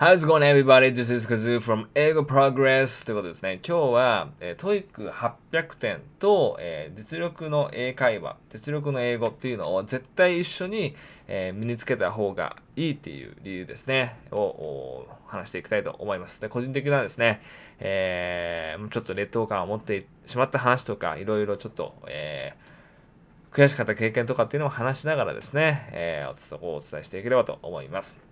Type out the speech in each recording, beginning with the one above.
How's going everybody? This is Kazoo from 英語 Progress ということですね。今日は、えー、TOEIC800 点と、えー、実力の英会話、実力の英語っていうのを絶対一緒に、えー、身につけた方がいいっていう理由ですね、を話していきたいと思います。で、個人的なですね、えー、ちょっと劣等感を持ってしまった話とか、いろいろちょっと、えー、悔しかった経験とかっていうのを話しながらですね、えー、お伝えしていければと思います。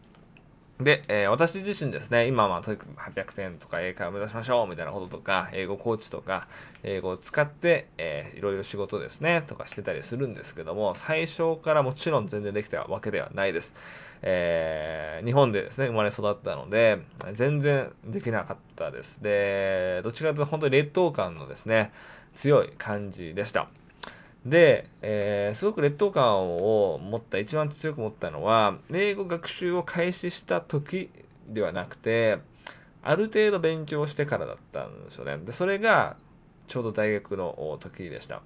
で、えー、私自身ですね、今はとにかく800点とか英会を目指しましょうみたいなこととか、英語コーチとか、英語を使って、えー、いろいろ仕事ですね、とかしてたりするんですけども、最初からもちろん全然できたわけではないです。えー、日本でですね、生まれ育ったので、全然できなかったです。で、どっちかというと本当に劣等感のですね、強い感じでした。で、えー、すごく劣等感を持った、一番強く持ったのは、英語学習を開始した時ではなくて、ある程度勉強してからだったんですよね。で、それがちょうど大学の時でした。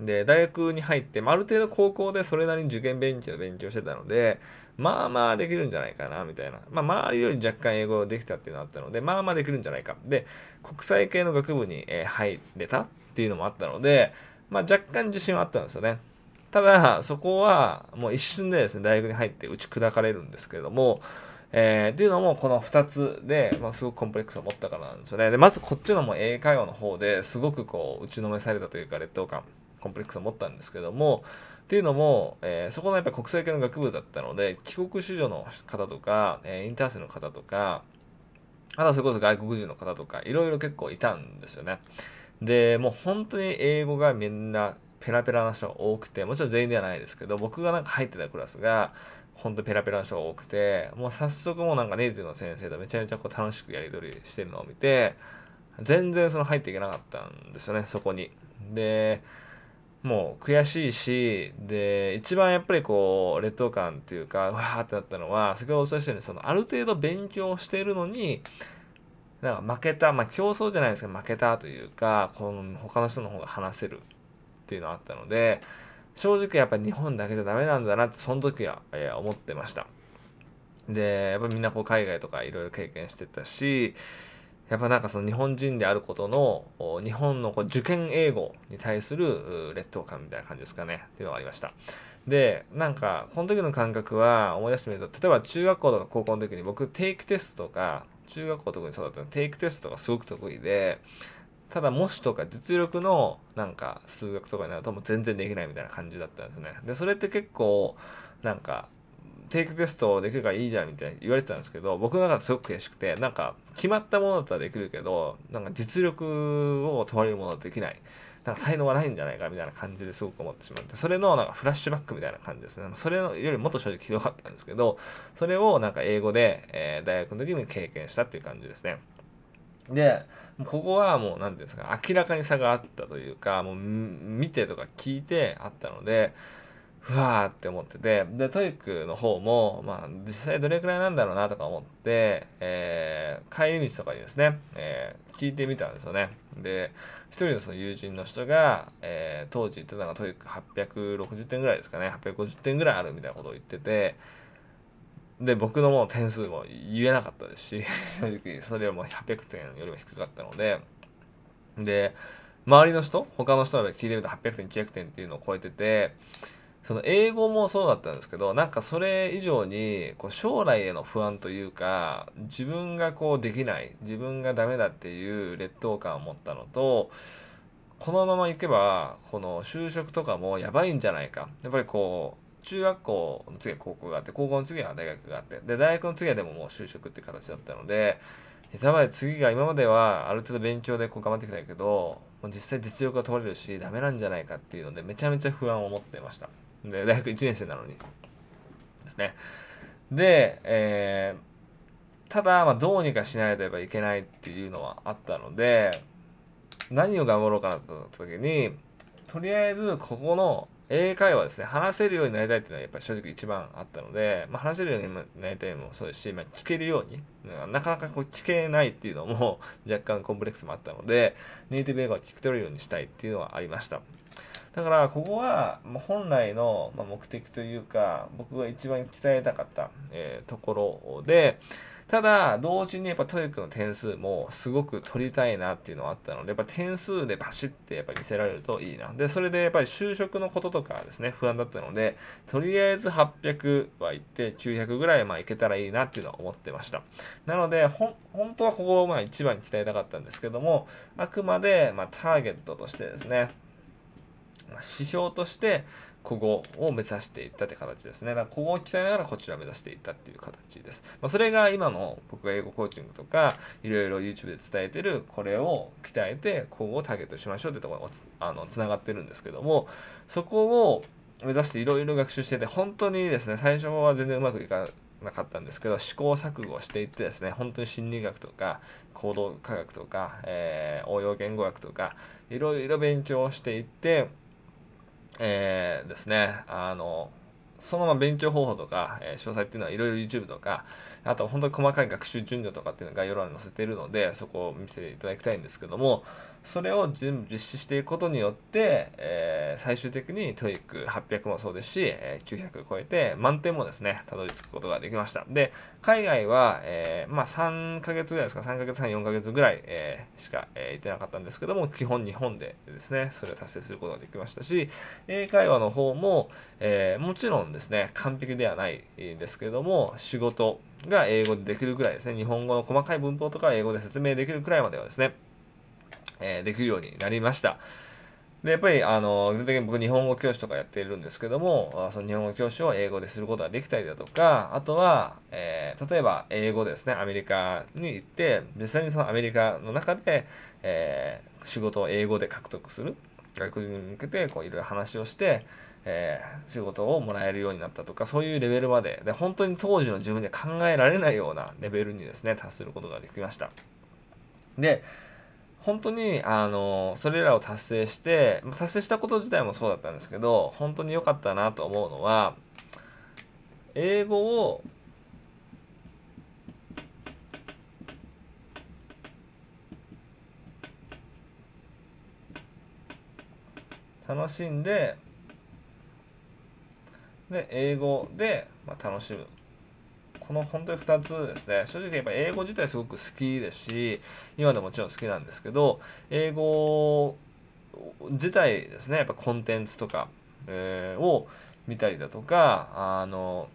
で、大学に入って、まあ、ある程度高校でそれなりに受験勉強勉強してたので、まあまあできるんじゃないかな、みたいな。まあ、周りより若干英語できたっていうのがあったので、まあまあできるんじゃないか。で、国際系の学部に、入れたっていうのもあったので、まあ、若干自信はあったんですよね。ただ、そこはもう一瞬でですね、大学に入って打ち砕かれるんですけれども、えー、っていうのもこの2つで、まあ、すごくコンプレックスを持ったからなんですよね。で、まずこっちのも英会話の方ですごくこう打ちのめされたというか劣等感、コンプレックスを持ったんですけども、っていうのも、えー、そこのやっぱり国際系の学部だったので、帰国子女の方とか、えー、インターン生の方とか、あとはそれこそ外国人の方とか、いろいろ結構いたんですよね。で、もう本当に英語がみんなペラペラな人が多くて、もちろん全員ではないですけど、僕がなんか入ってたクラスが、本当ペラペラな人が多くて、もう早速もうなんかネイティブの先生とめちゃめちゃこう楽しくやり取りしてるのを見て、全然その入っていけなかったんですよね、そこに。で、もう悔しいし、で、一番やっぱりこう、劣等感っていうか、わーってなったのは、先ほどお伝えしたように、そのある程度勉強してるのに、なんか負けた、まあ競争じゃないですけど負けたというか、この他の人の方が話せるっていうのがあったので、正直やっぱ日本だけじゃダメなんだなってその時は、え、思ってました。で、やっぱみんなこう海外とかいろいろ経験してたし、やっぱなんかその日本人であることの、日本のこう受験英語に対する劣等感みたいな感じですかね、っていうのがありました。で、なんか、この時の感覚は思い出してみると、例えば中学校とか高校の時に僕定期テストとか、中学校特にそうだったの定期テストがすごく得意で、ただ模試とか実力のなんか数学とかになるともう全然できないみたいな感じだったんですね。で、それって結構なんか定期テストできるからいいじゃんみたいに言われてたんですけど、僕の中ですごく悔しくて、なんか決まったものだったらできるけど、なんか実力を問われるものはできない。なんか才能がないんじゃないかみたいな感じですごく思ってしまって、それのなんかフラッシュバックみたいな感じですね。それよりもっと正直ひどかったんですけど、それをなんか英語で、えー、大学の時に経験したっていう感じですね。で、ここはもう何て言うんですか、明らかに差があったというか、もう見てとか聞いてあったので、ふわーって思ってて、で、 TOEIC の方も、まあ、実際どれくらいなんだろうなとか思って、えー、帰り道とかにですね、えー、聞いてみたんですよね。で、一人のその友人の人が、えー、当時言ってたのが TOEIC 860点ぐらいですかね、850点ぐらいあるみたいなことを言ってて、で、僕のもう点数も言えなかったですし、正直それよりも800点よりも低かったので、で、周りの人、他の人が聞いてみた800点、900点っていうのを超えてて、その英語もそうだったんですけど、なんかそれ以上に、こう将来への不安というか、自分がこうできない、自分がダメだっていう劣等感を持ったのと、このままいけば、この就職とかもやばいんじゃないか。やっぱりこう、中学校の次は高校があって、高校の次は大学があって、で、大学の次はでももう就職って形だったので、やばい、次が今まではある程度勉強でこう頑張ってきたけど、もう実際実力が問われるし、ダメなんじゃないかっていうので、めちゃめちゃ不安を持ってました。で、大学1年生なのに。ですね。で、えー、ただ、まあ、どうにかしないといけないっていうのはあったので、何を頑張ろうかなと思った時に、とりあえず、ここの英会話ですね、話せるようになりたいっていうのはやっぱり正直一番あったので、まあ、話せるようになりたいのもそうですし、まあ、聞けるように、なかなかこう聞けないっていうのも若干コンプレックスもあったので、ネイティブ英語を聞き取れるようにしたいっていうのはありました。だからここは本来の目的というか僕が一番鍛えたかった、えところでただ同時にやっぱ TOEIC の点数もすごく取りたいなっていうのはあったのでやっぱ点数でバシッてやっぱ見せられるといいな。でそれでやっぱり就職のこととかですね不安だったのでとりあえず800はいって900ぐらいまあいけたらいいなっていうのは思ってました。なのでほん本当はここをまあ一番に鍛えたかったんですけどもあくまでまあターゲットとしてですね指標として古語を目指していったって形ですね。だから古語を鍛えながらこちらを目指していったっていう形です。まあ、それが今の僕が英語コーチングとかいろいろ YouTube で伝えてるこれを鍛えて古語をターゲットしましょうってところがあのつながってるんですけどもそこを目指していろいろ学習してて本当にですね最初は全然うまくいかなかったんですけど試行錯誤していってですね本当に心理学とか行動科学とか、えー応用言語学とかいろいろ勉強していってえーですね、あの、そのまま勉強方法とか、えー詳細っていうのはいろいろ YouTube とか、あと本当に細かい学習順序とかっていうのが概要欄に載せてるので、そこを見せていただきたいんですけども、それを全部実施していくことによって、えー最終的に TOEIC800 もそうですし、えー900超えて満点もですね、たどり着くことができました。で、海外は、えーまあ3ヶ月ぐらいですか、3ヶ月半、4ヶ月ぐらい、えーしか、えー行ってなかったんですけども、基本日本でですね、それを達成することができましたし、英会話の方も、えーもちろんですね、完璧ではないですけども、仕事が英語でできるくらいですね、日本語の細かい文法とか英語で説明できるくらいまではですね、えーできるようになりました。で、やっぱり、あの、具体的に僕日本語教師とかやっているんですけども、その日本語教師を英語ですることができたりだとか、あとは、えー例えば英語ですね、アメリカに行って、実際にそのアメリカの中で、えー仕事を英語で獲得する。外国人に向けて、こう、いろいろ話をして、えー仕事をもらえるようになったとか、そういうレベルまで、で、本当に当時の自分で考えられないようなレベルにですね、達することができました。で、本当に、あの、それらを達成して、達成したこと自体もそうだったんですけど、本当に良かったなと思うのは、英語を楽しんで、で、英語で、まあ、楽しむ。この本当に2つですね。正直やっぱ英語自体すごく好きですし、今でもちろん好きなんですけど、英語自体ですね、やっぱコンテンツとか、えーを見たりだとか、あの、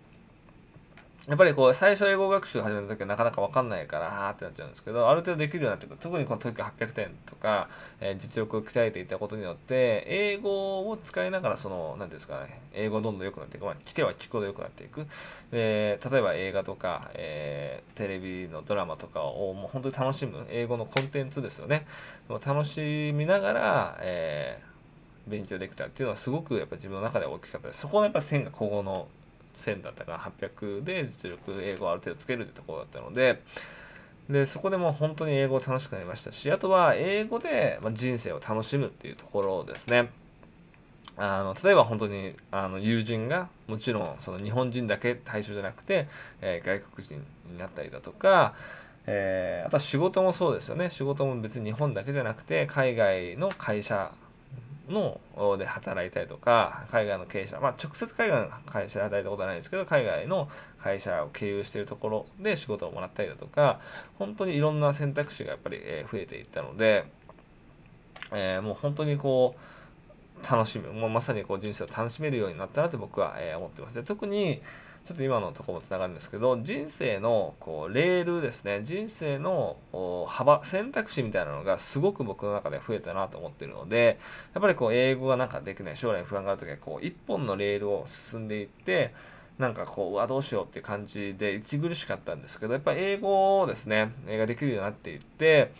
やっぱりこう最初英語学習始めた時はなかなか分かんないからあーってなっちゃうんですけどある程度できるようになってくる。特にこの TOEIC800 点とか、えー実力を鍛えていったことによって英語を使いながらその何ですかね英語どんどん良くなっていく、まあ、聞けば聞くほど良くなっていく。で例えば映画とか、えーテレビのドラマとかをもう本当に楽しむ英語のコンテンツですよね。を楽しみながら、えー勉強できたっていうのはすごくやっぱ自分の中で大きかったです。そこのやっぱ線が古語の線だったから800で実力英語をある程度つけるってところだったのででそこでもう本当に英語楽しくなりましたしあとは英語で人生を楽しむっていうところですね。あの例えば本当にあの友人がもちろんその日本人だけ対象じゃなくて、えー外国人になったりだとか、えーあとは仕事もそうですよね。仕事も別に日本だけじゃなくて海外の会社ので働いたりとか海外の経営者まあ直接海外の会社で働いたことはないですけど海外の会社を経由しているところで仕事をもらったりだとか本当にいろんな選択肢がやっぱり増えていったので、えーもう本当にこう楽しむもうまさにこう人生を楽しめるようになったなって僕は思ってます。で特にちょっと今のとこもつながるんですけど人生のこうレールですね。人生の幅選択肢みたいなのがすごく僕の中で増えたなと思ってるのでやっぱりこう英語がなんかできない将来不安がある時はこう一本のレールを進んでいってなんかこううわどうしようっていう感じで息苦しかったんですけどやっぱり英語をですね英語ができるようになっていって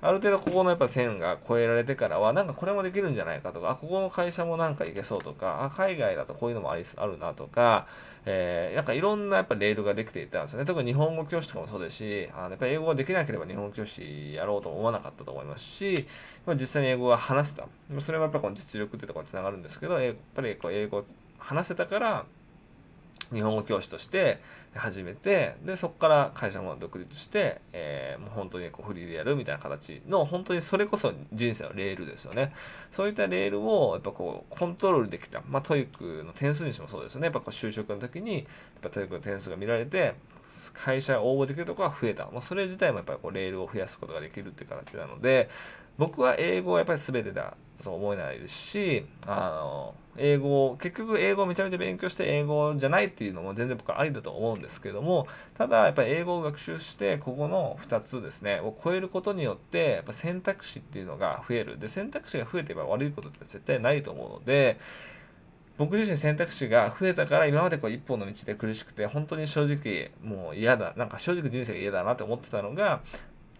ある程度ここのやっぱ線が越えられてからはなんかこれもできるんじゃないかとかあここの会社もなんかいけそうとかあ海外だとこういうのもありあるなとか、えーなんかいろんなやっぱレールができていたんですよね。特に日本語教師とかもそうですしあのやっぱり英語ができなければ日本語教師やろうと思わなかったと思いますしまあ実際に英語が話せた。それはやっぱこの実力ってところにつながるんですけどやっぱりこう英語話せたから日本語教師として始めてでそこから会社も独立して、えー、もう本当にこうフリーでやるみたいな形の本当にそれこそ人生のレールですよね。そういったレールをやっぱこうコントロールできたまあ TOEIC の点数にしてもそうですよね。やっぱこう就職の時にやっぱ TOEIC の点数が見られて会社応募できるところが増えた、まあ、それ自体もやっぱりこうレールを増やすことができるっていう形なので僕は英語はやっぱり全てだと思えないですしあの英語を結局英語をめちゃめちゃ勉強して英語じゃないっていうのも全然僕はありだと思うんですけどもただやっぱり英語を学習してここの2つですねを超えることによってやっぱ選択肢っていうのが増える。で選択肢が増えてば悪いことって絶対ないと思うので僕自身選択肢が増えたから今までこう一本の道で苦しくて本当に正直もう嫌だなんか正直人生が嫌だなって思ってたのが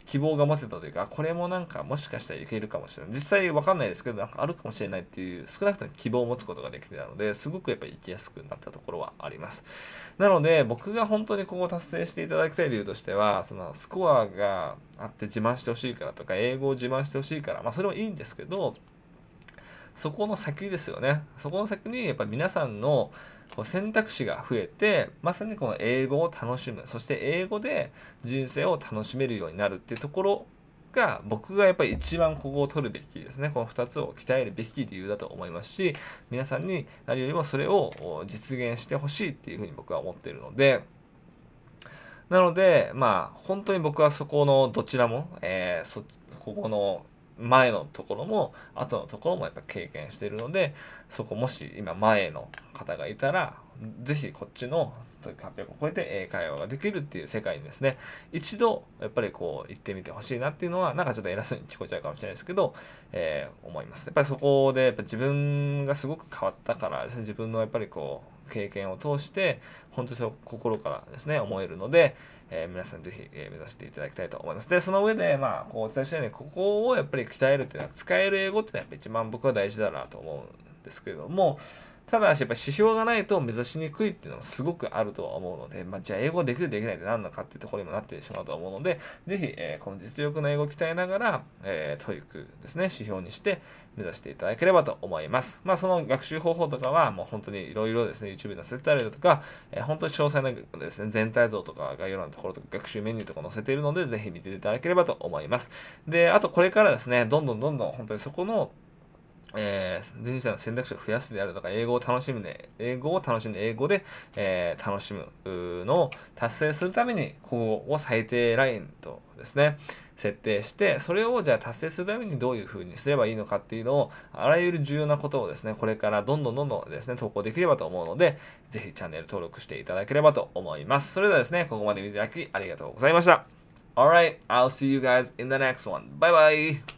希望が持てたというかこれもなんかもしかしたらいけるかもしれない。実際わかんないですけどなんかあるかもしれないっていう少なくとも希望を持つことができてたのですごくやっぱり行きやすくなったところはあります。なので僕が本当にここを達成していただきたい理由としてはそのスコアがあって自慢してほしいからとか英語を自慢してほしいからまあそれもいいんですけどそこの先ですよね。そこの先にやっぱり皆さんのこう選択肢が増えて、まさにこの英語を楽しむ、そして英語で人生を楽しめるようになるっていうところが僕がやっぱり一番ここを取るべきですね。この2つを鍛えるべき理由だと思いますし、皆さんに何よりもそれを実現してほしいっていうふうに僕は思っているので、なので、まあ、本当に僕はそこのどちらも、えー、そここの前のところも後のところもやっぱ経験してるのでそこもし今前の方がいたら是非こっちの800を超えて英会話ができるっていう世界にですね一度やっぱりこう行ってみてほしいなっていうのはなんかちょっと偉そうに聞こえちゃうかもしれないですけど、えー、思いますやっぱりそこでやっぱ自分がすごく変わったからね自分のやっぱりこう経験を通して本当に心からですね思えるのでえー、皆さんぜひ、え、目指していただきたいと思います。で、その上で、まあ、こうお伝えしたように、ここをやっぱり鍛えるっていうのは、使える英語っていうのはやっぱ一番僕は大事だなと思うんですけれども、ただし、やっぱ指標がないと目指しにくいっていうのもすごくあるとは思うので、まあ、じゃあ英語できるできないって何なのかっていうところにもなってしまうと思うので、ぜひ、えー、この実力の英語を鍛えながら、えー、 TOEIC ですね、指標にして目指していただければと思います。まあ、その学習方法とかは、もう本当にいろいろですね、YouTube に載せてたりだとか、えー、本当に詳細なですね、全体像とか概要欄のところとか学習メニューとか載せているので、ぜひ見ていただければと思います。で、あとこれからですね、どんどんどんどん本当にそこのえー、人生の選択肢を増やすであるとか、英語を楽しむで、英語を楽しんで、英語で、えー、楽しむのを達成するために、ここを最低ラインとですね、設定して、それをじゃあ達成するためにどういう風にすればいいのかっていうのを、あらゆる重要なことをですね、これからどんどんどんどんですね、投稿できればと思うので、ぜひチャンネル登録していただければと思います。それではですね、ここまで見ていただきありがとうございました。Alright, I'll see you guys in the next one. Bye bye!